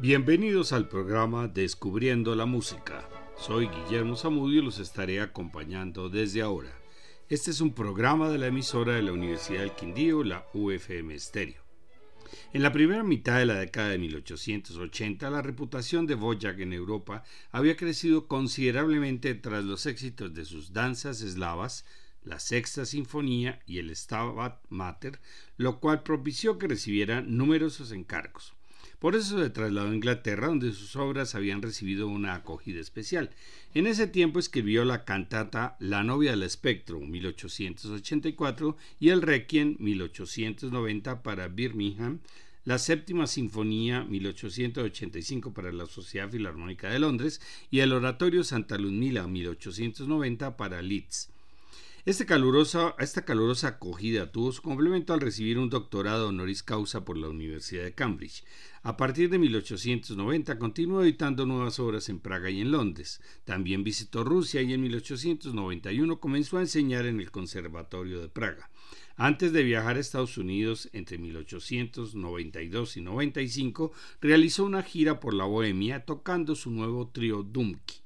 Bienvenidos al programa Descubriendo la Música. Soy Guillermo Zamudio y los estaré acompañando desde ahora. Este es un programa de la emisora de la Universidad del Quindío, la UFM Stereo. En la primera mitad de la década de 1880, la reputación de Bojack en Europa había crecido considerablemente tras los éxitos de sus danzas eslavas, la Sexta Sinfonía y el Stabat Mater, lo cual propició que recibiera numerosos encargos. Por eso se trasladó a Inglaterra, donde sus obras habían recibido una acogida especial. En ese tiempo escribió la cantata La novia del espectro, 1884, y el Requiem, 1890, para Birmingham, la séptima sinfonía 1885 para la Sociedad Filarmónica de Londres y el oratorio Santa Ludmila 1890 para Leeds. Este calurosa, esta calurosa acogida tuvo su complemento al recibir un doctorado honoris causa por la Universidad de Cambridge. A partir de 1890 continuó editando nuevas obras en Praga y en Londres. También visitó Rusia y en 1891 comenzó a enseñar en el Conservatorio de Praga. Antes de viajar a Estados Unidos entre 1892 y 95, realizó una gira por la Bohemia tocando su nuevo trío Dumki.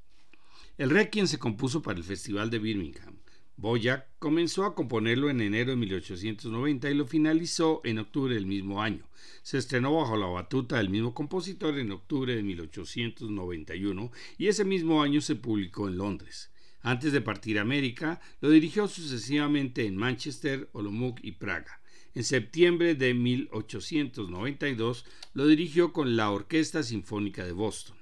El Requiem se compuso para el Festival de Birmingham. Boyack comenzó a componerlo en enero de 1890 y lo finalizó en octubre del mismo año. Se estrenó bajo la batuta del mismo compositor en octubre de 1891 y ese mismo año se publicó en Londres. Antes de partir a América, lo dirigió sucesivamente en Manchester, Olomouc y Praga. En septiembre de 1892 lo dirigió con la Orquesta Sinfónica de Boston.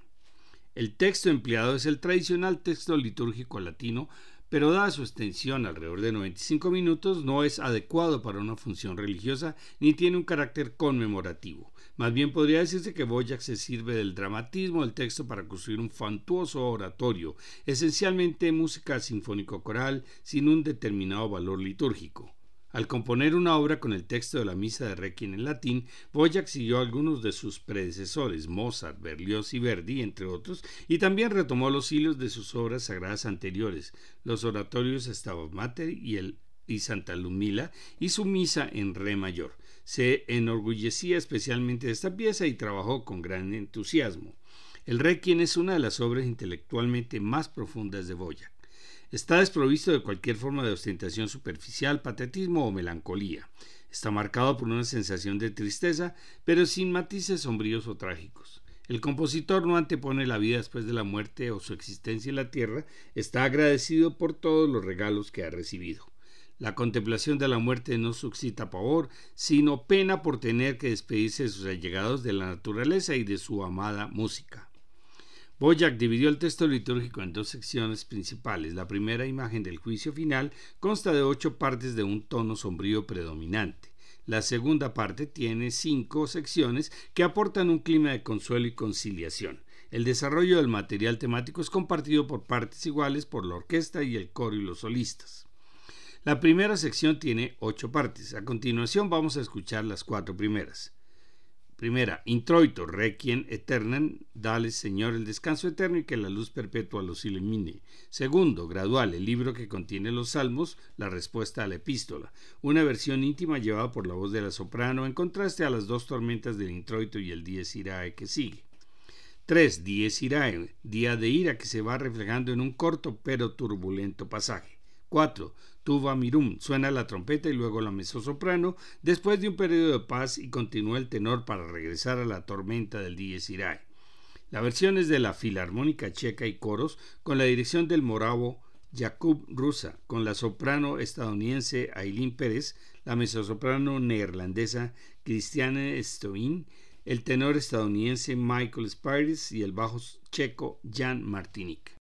El texto empleado es el tradicional texto litúrgico latino pero dada su extensión alrededor de 95 minutos no es adecuado para una función religiosa ni tiene un carácter conmemorativo. Más bien podría decirse que Boyack se sirve del dramatismo del texto para construir un fantuoso oratorio, esencialmente música sinfónico-coral sin un determinado valor litúrgico. Al componer una obra con el texto de la misa de Requiem en latín, Boyack siguió a algunos de sus predecesores, Mozart, Berlioz y Verdi, entre otros, y también retomó los hilos de sus obras sagradas anteriores, los oratorios Stabat Mater y el y Santa Lumila y su misa en re mayor. Se enorgullecía especialmente de esta pieza y trabajó con gran entusiasmo. El Requiem es una de las obras intelectualmente más profundas de Boyack. Está desprovisto de cualquier forma de ostentación superficial, patetismo o melancolía. Está marcado por una sensación de tristeza, pero sin matices sombríos o trágicos. El compositor no antepone la vida después de la muerte o su existencia en la tierra, está agradecido por todos los regalos que ha recibido. La contemplación de la muerte no suscita pavor, sino pena por tener que despedirse de sus allegados de la naturaleza y de su amada música. Boyack dividió el texto litúrgico en dos secciones principales. La primera imagen del juicio final consta de ocho partes de un tono sombrío predominante. La segunda parte tiene cinco secciones que aportan un clima de consuelo y conciliación. El desarrollo del material temático es compartido por partes iguales por la orquesta y el coro y los solistas. La primera sección tiene ocho partes. A continuación vamos a escuchar las cuatro primeras. Primera, introito, requiem eternam, dale Señor el descanso eterno y que la luz perpetua los ilumine. Segundo, gradual, el libro que contiene los salmos, la respuesta a la epístola, una versión íntima llevada por la voz de la soprano en contraste a las dos tormentas del introito y el dies irae que sigue. 3. Dies irae, día de ira que se va reflejando en un corto pero turbulento pasaje. 4. Tuva Mirum, suena la trompeta y luego la mezzosoprano, después de un periodo de paz y continúa el tenor para regresar a la tormenta del Dies Irae. La versión es de la Filarmónica Checa y coros, con la dirección del moravo Jakub Rusa, con la soprano estadounidense Aileen Pérez, la mezzosoprano neerlandesa Christiane Stoin, el tenor estadounidense Michael Spires y el bajo checo Jan Martinik.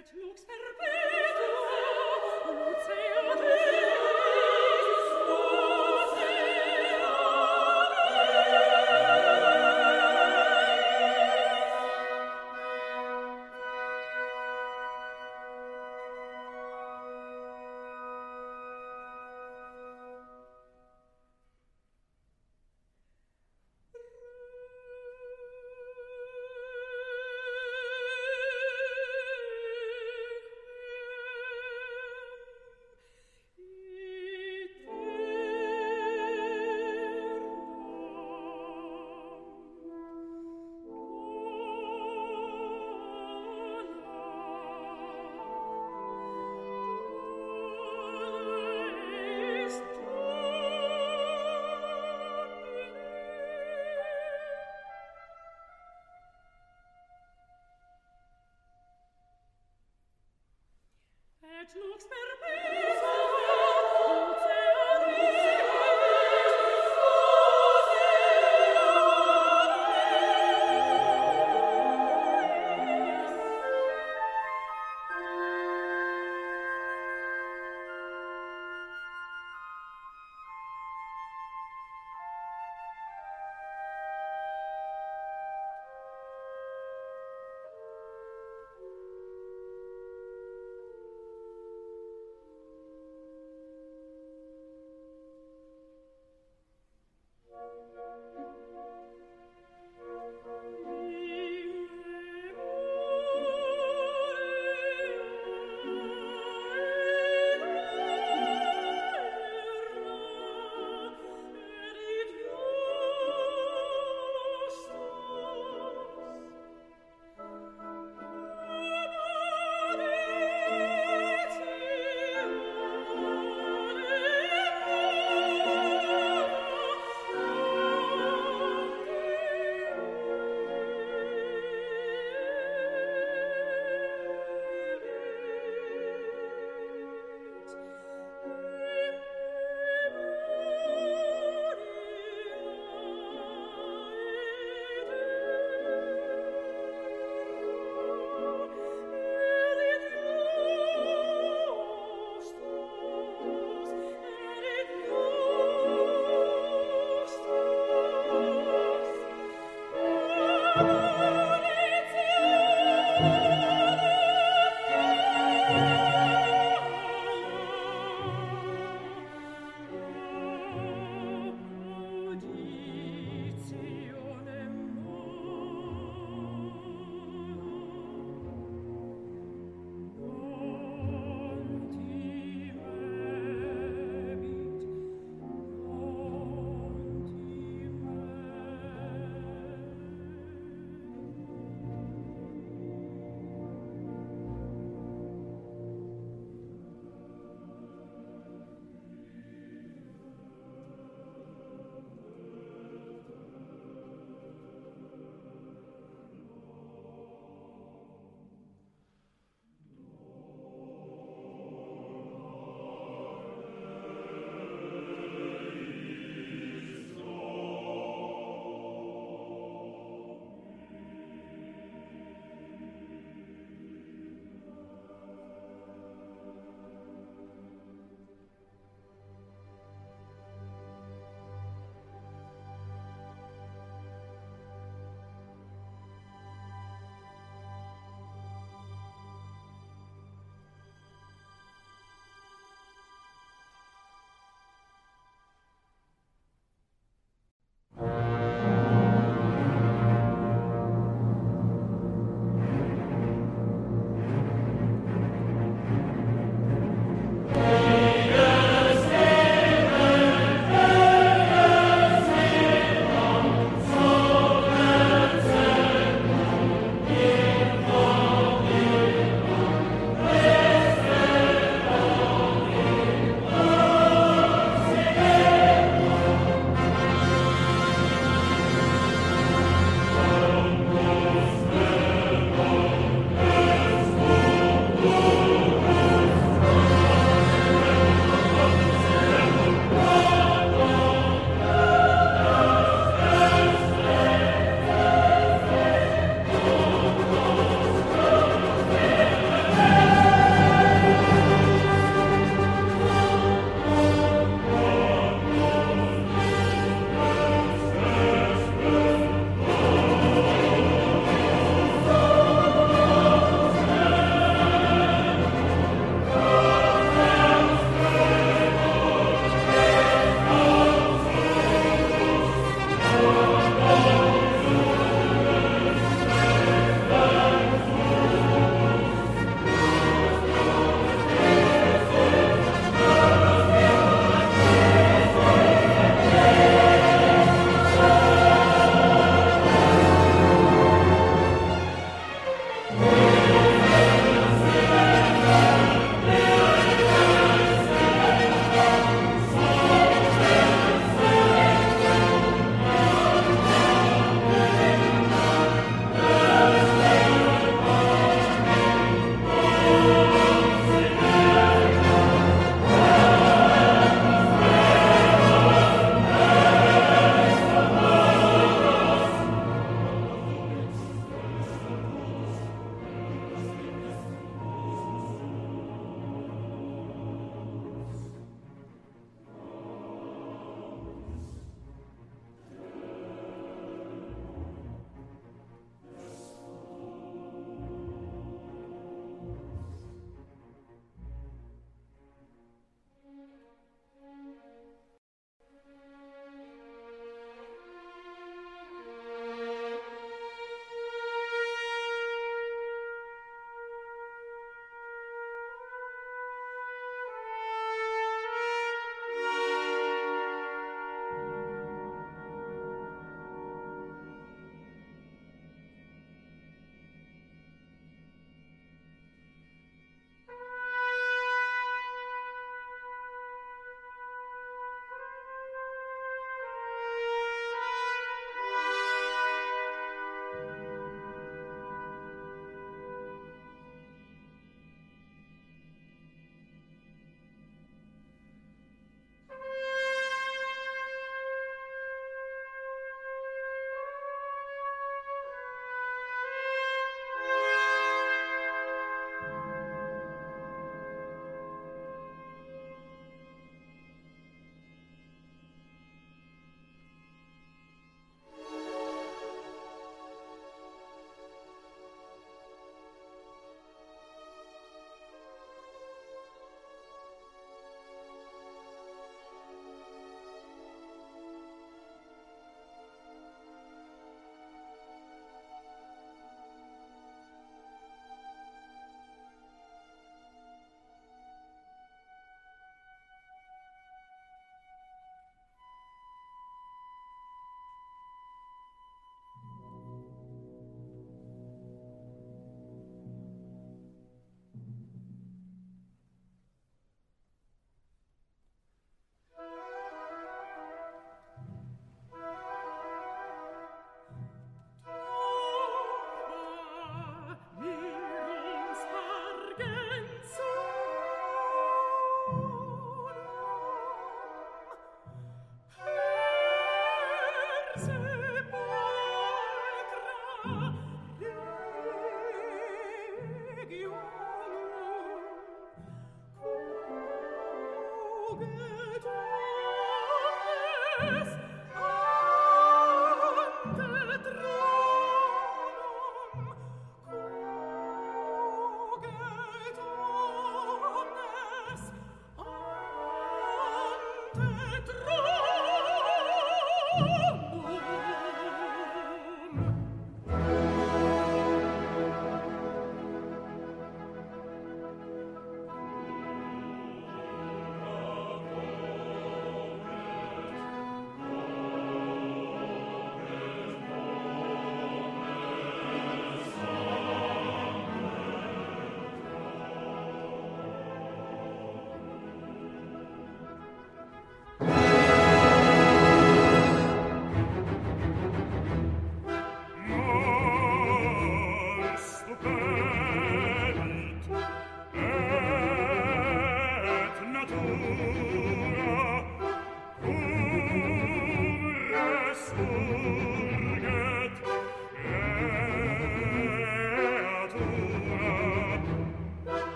it looks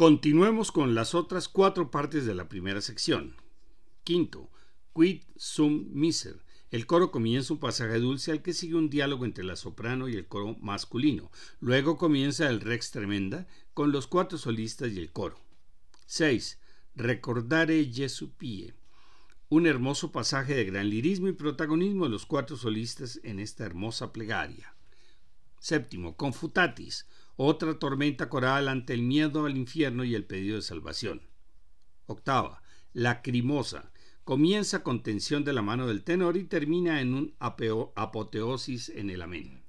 Continuemos con las otras cuatro partes de la primera sección. Quinto, Quid sum miser. El coro comienza un pasaje dulce al que sigue un diálogo entre la soprano y el coro masculino. Luego comienza el rex tremenda con los cuatro solistas y el coro. 6. Recordare Jesu Pie. Un hermoso pasaje de gran lirismo y protagonismo de los cuatro solistas en esta hermosa plegaria. Séptimo, Confutatis, otra tormenta coral ante el miedo al infierno y el pedido de salvación. Octava, Lacrimosa, comienza con tensión de la mano del tenor y termina en un apoteosis en el amén.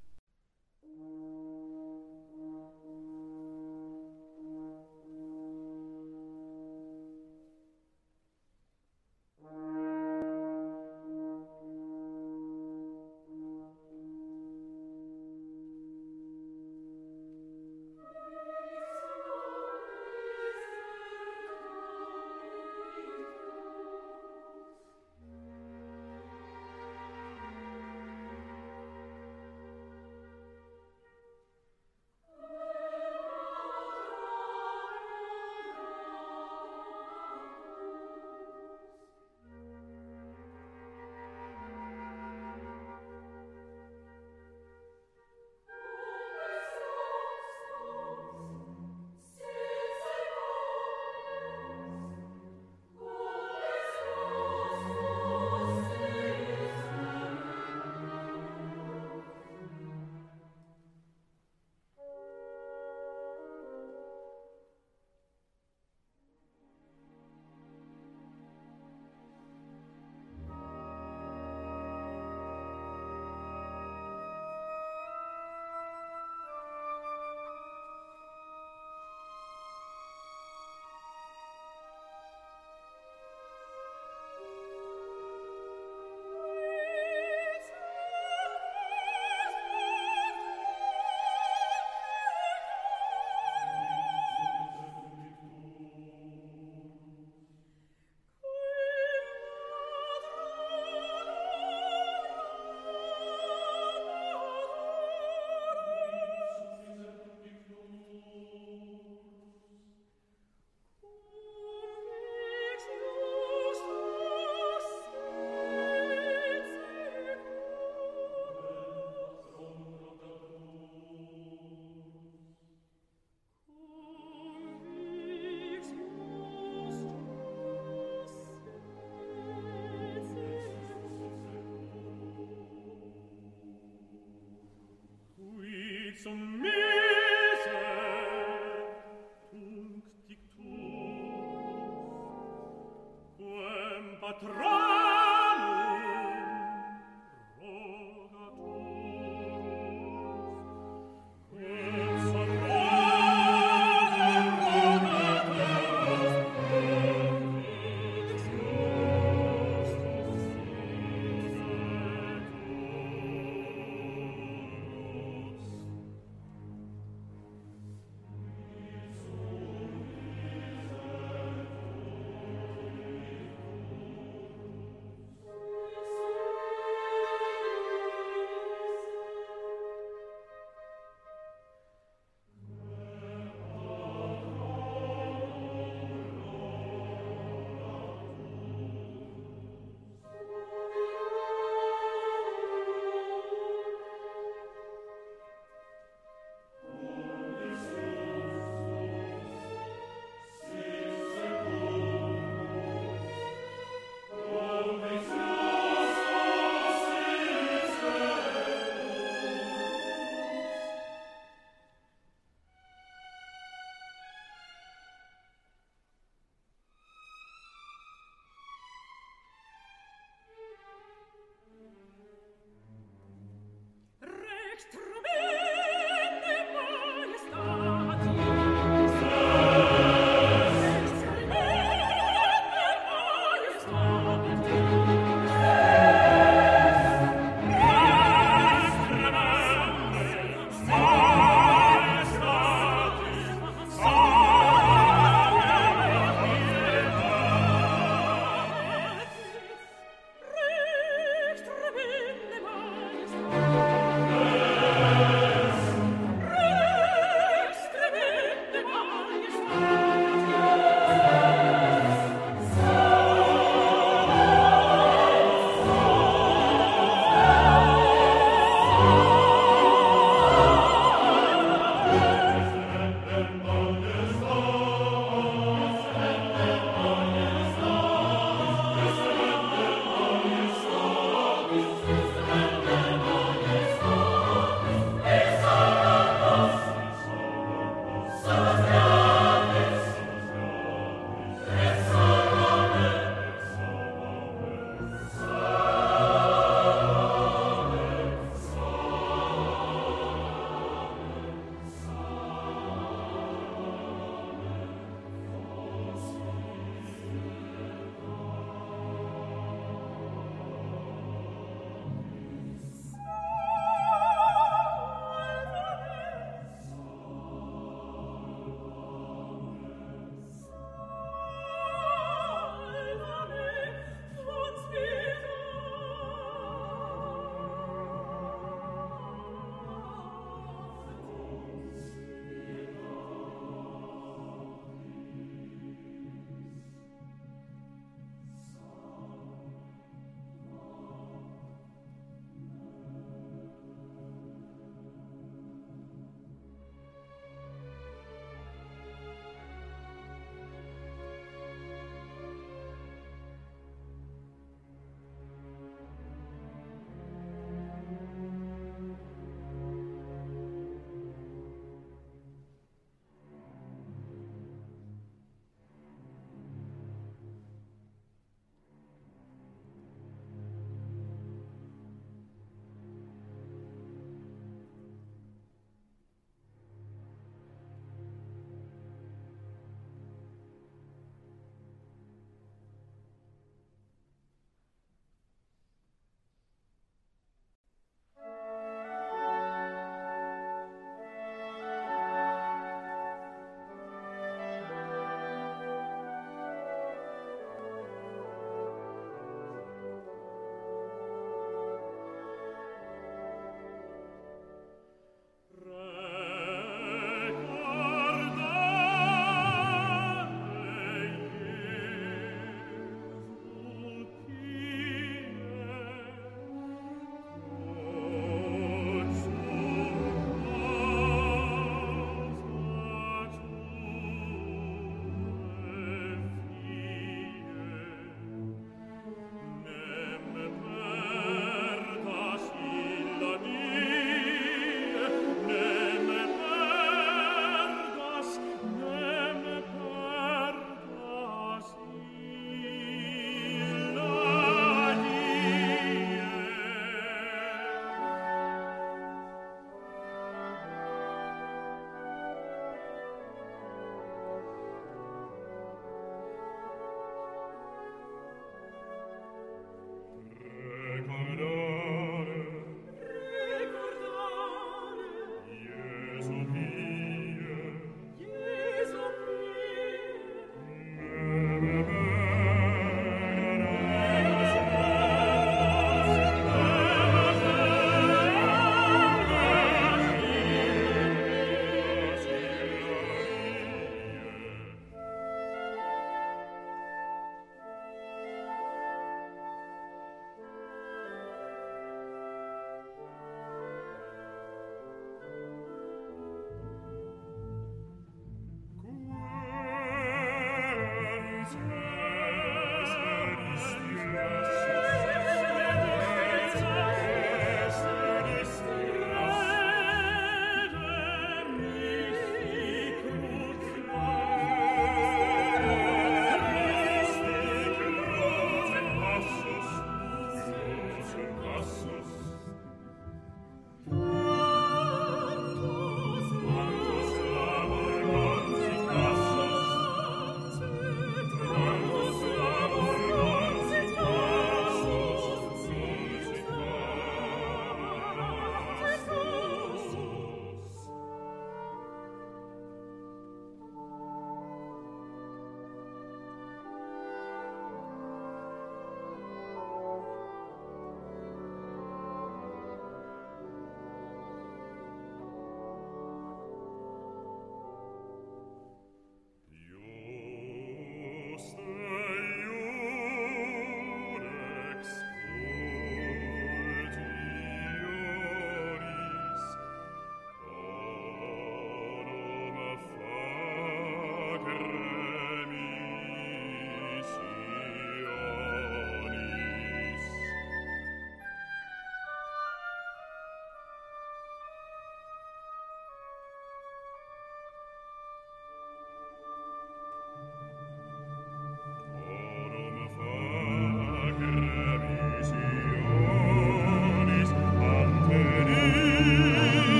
Patrón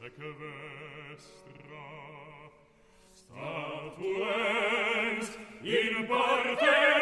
sequestra statuens in parte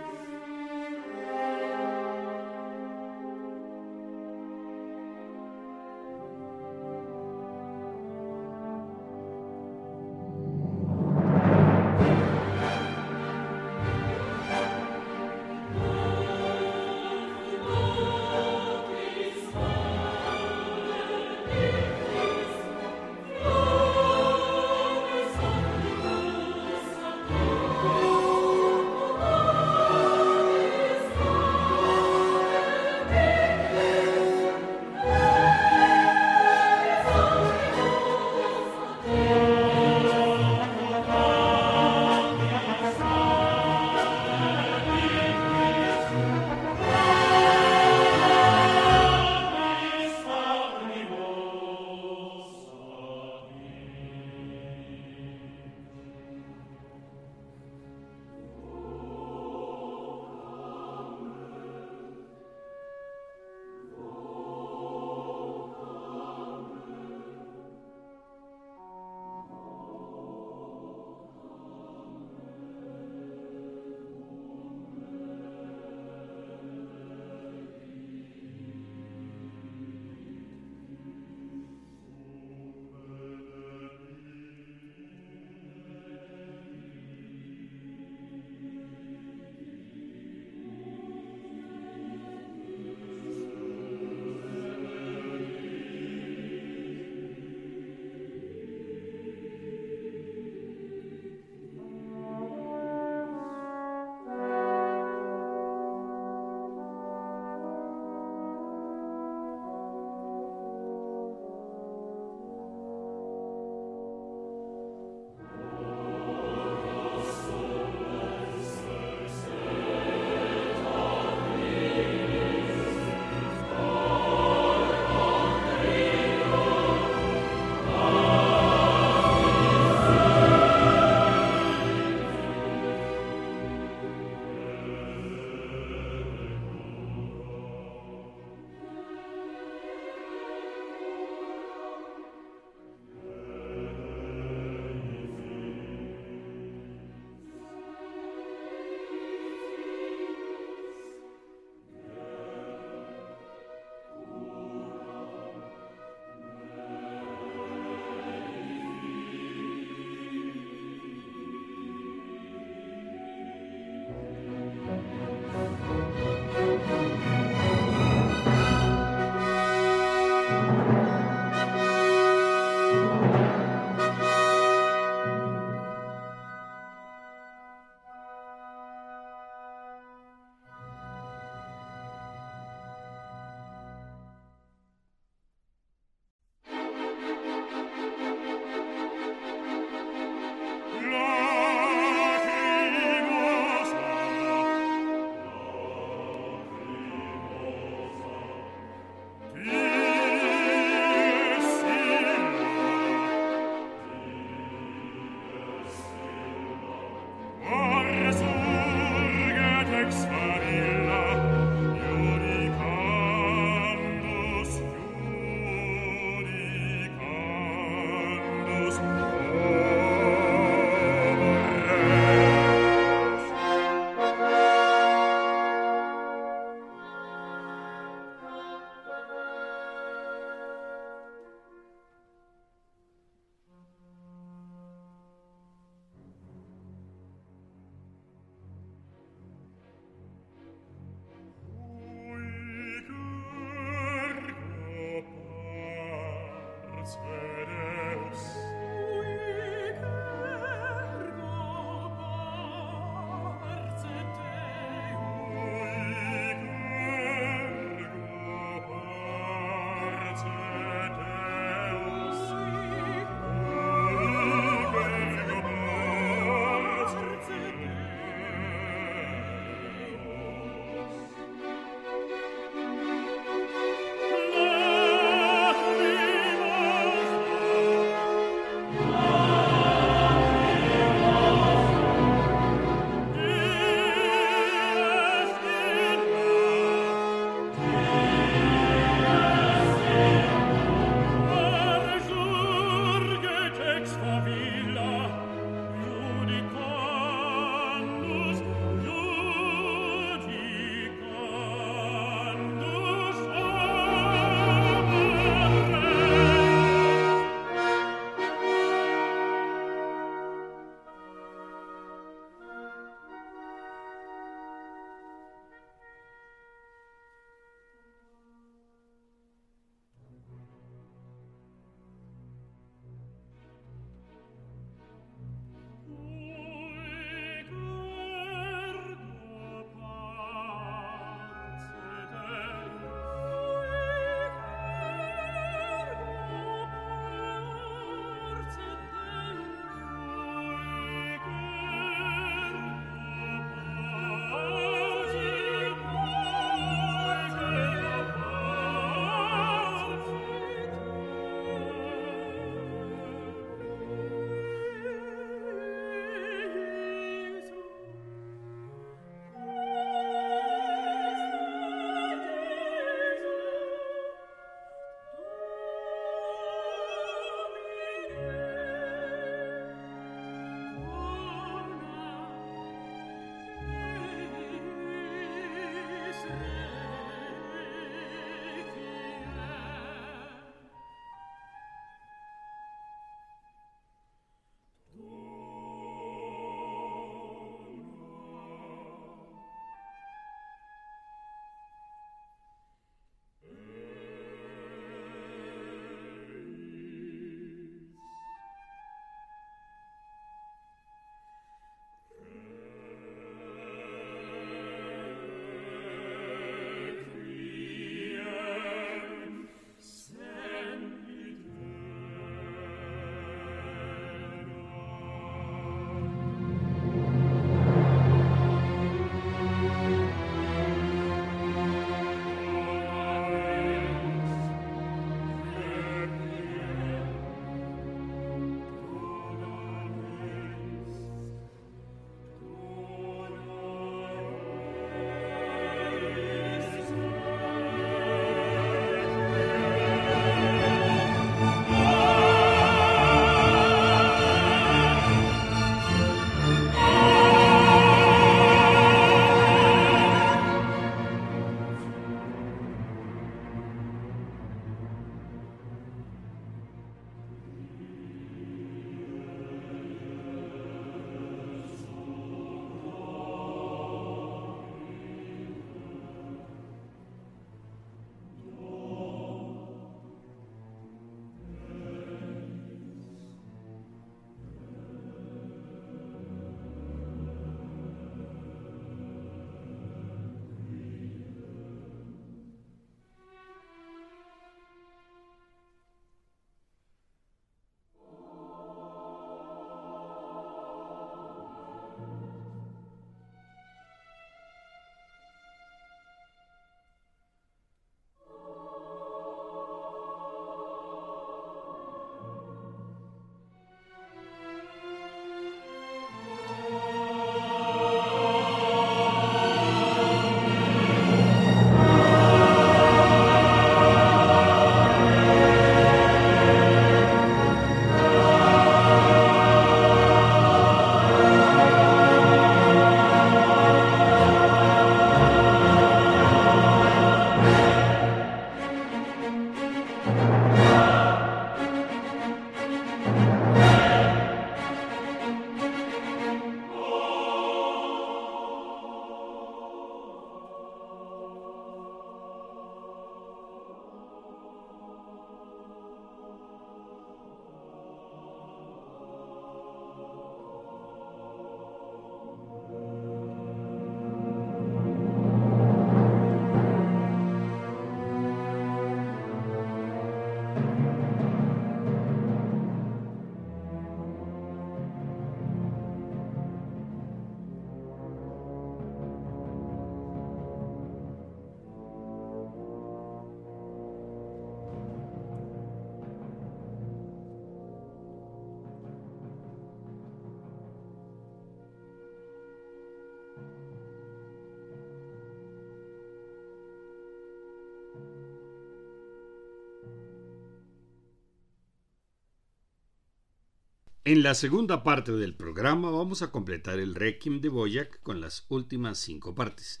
En la segunda parte del programa vamos a completar el Requiem de Boyac con las últimas cinco partes.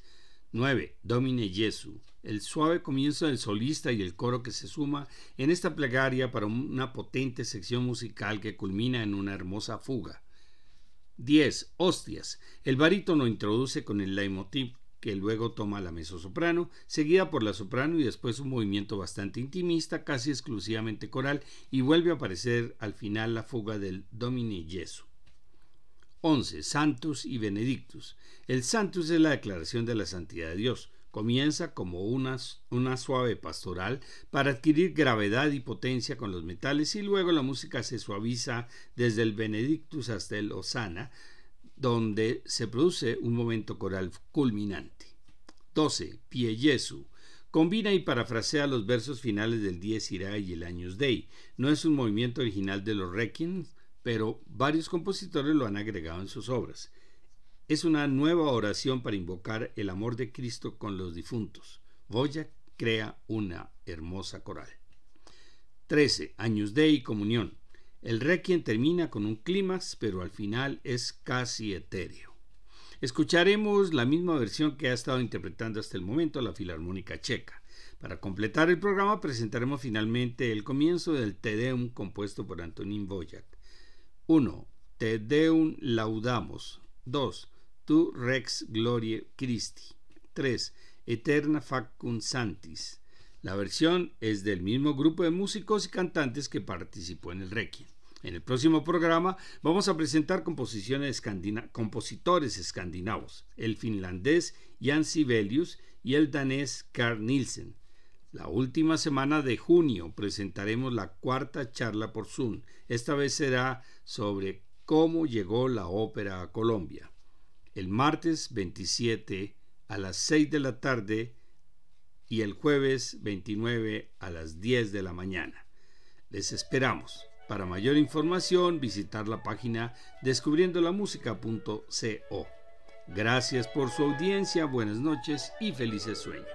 9. Domine Jesu, el suave comienzo del solista y el coro que se suma en esta plegaria para una potente sección musical que culmina en una hermosa fuga. 10. Hostias, el barítono introduce con el leitmotiv que luego toma la mezzosoprano, seguida por la soprano y después un movimiento bastante intimista, casi exclusivamente coral, y vuelve a aparecer al final la fuga del Domine Jesu. 11. Santus y Benedictus. El Santus es la declaración de la santidad de Dios. Comienza como una, una, suave pastoral para adquirir gravedad y potencia con los metales y luego la música se suaviza desde el Benedictus hasta el Osana, donde se produce un momento coral culminante. 12. Pie Jesu. Combina y parafrasea los versos finales del Dies Irae y el Años Dei. No es un movimiento original de los Requiem, pero varios compositores lo han agregado en sus obras. Es una nueva oración para invocar el amor de Cristo con los difuntos. Goya crea una hermosa coral. 13. Años Dei y Comunión. El requiem termina con un clímax, pero al final es casi etéreo. Escucharemos la misma versión que ha estado interpretando hasta el momento la Filarmónica Checa. Para completar el programa presentaremos finalmente el comienzo del Te Deum compuesto por Antonín Boyac. 1. Te Deum laudamos. 2. Tu Rex Glorie Christi. 3. Eterna Facum Santis. La versión es del mismo grupo de músicos y cantantes que participó en el Requiem. En el próximo programa vamos a presentar composiciones compositores escandinavos, el finlandés Jan Sibelius y el danés Carl Nielsen. La última semana de junio presentaremos la cuarta charla por Zoom. Esta vez será sobre cómo llegó la ópera a Colombia. El martes 27 a las 6 de la tarde y el jueves 29 a las 10 de la mañana. Les esperamos. Para mayor información, visitar la página descubriendolamusica.co. Gracias por su audiencia, buenas noches y felices sueños.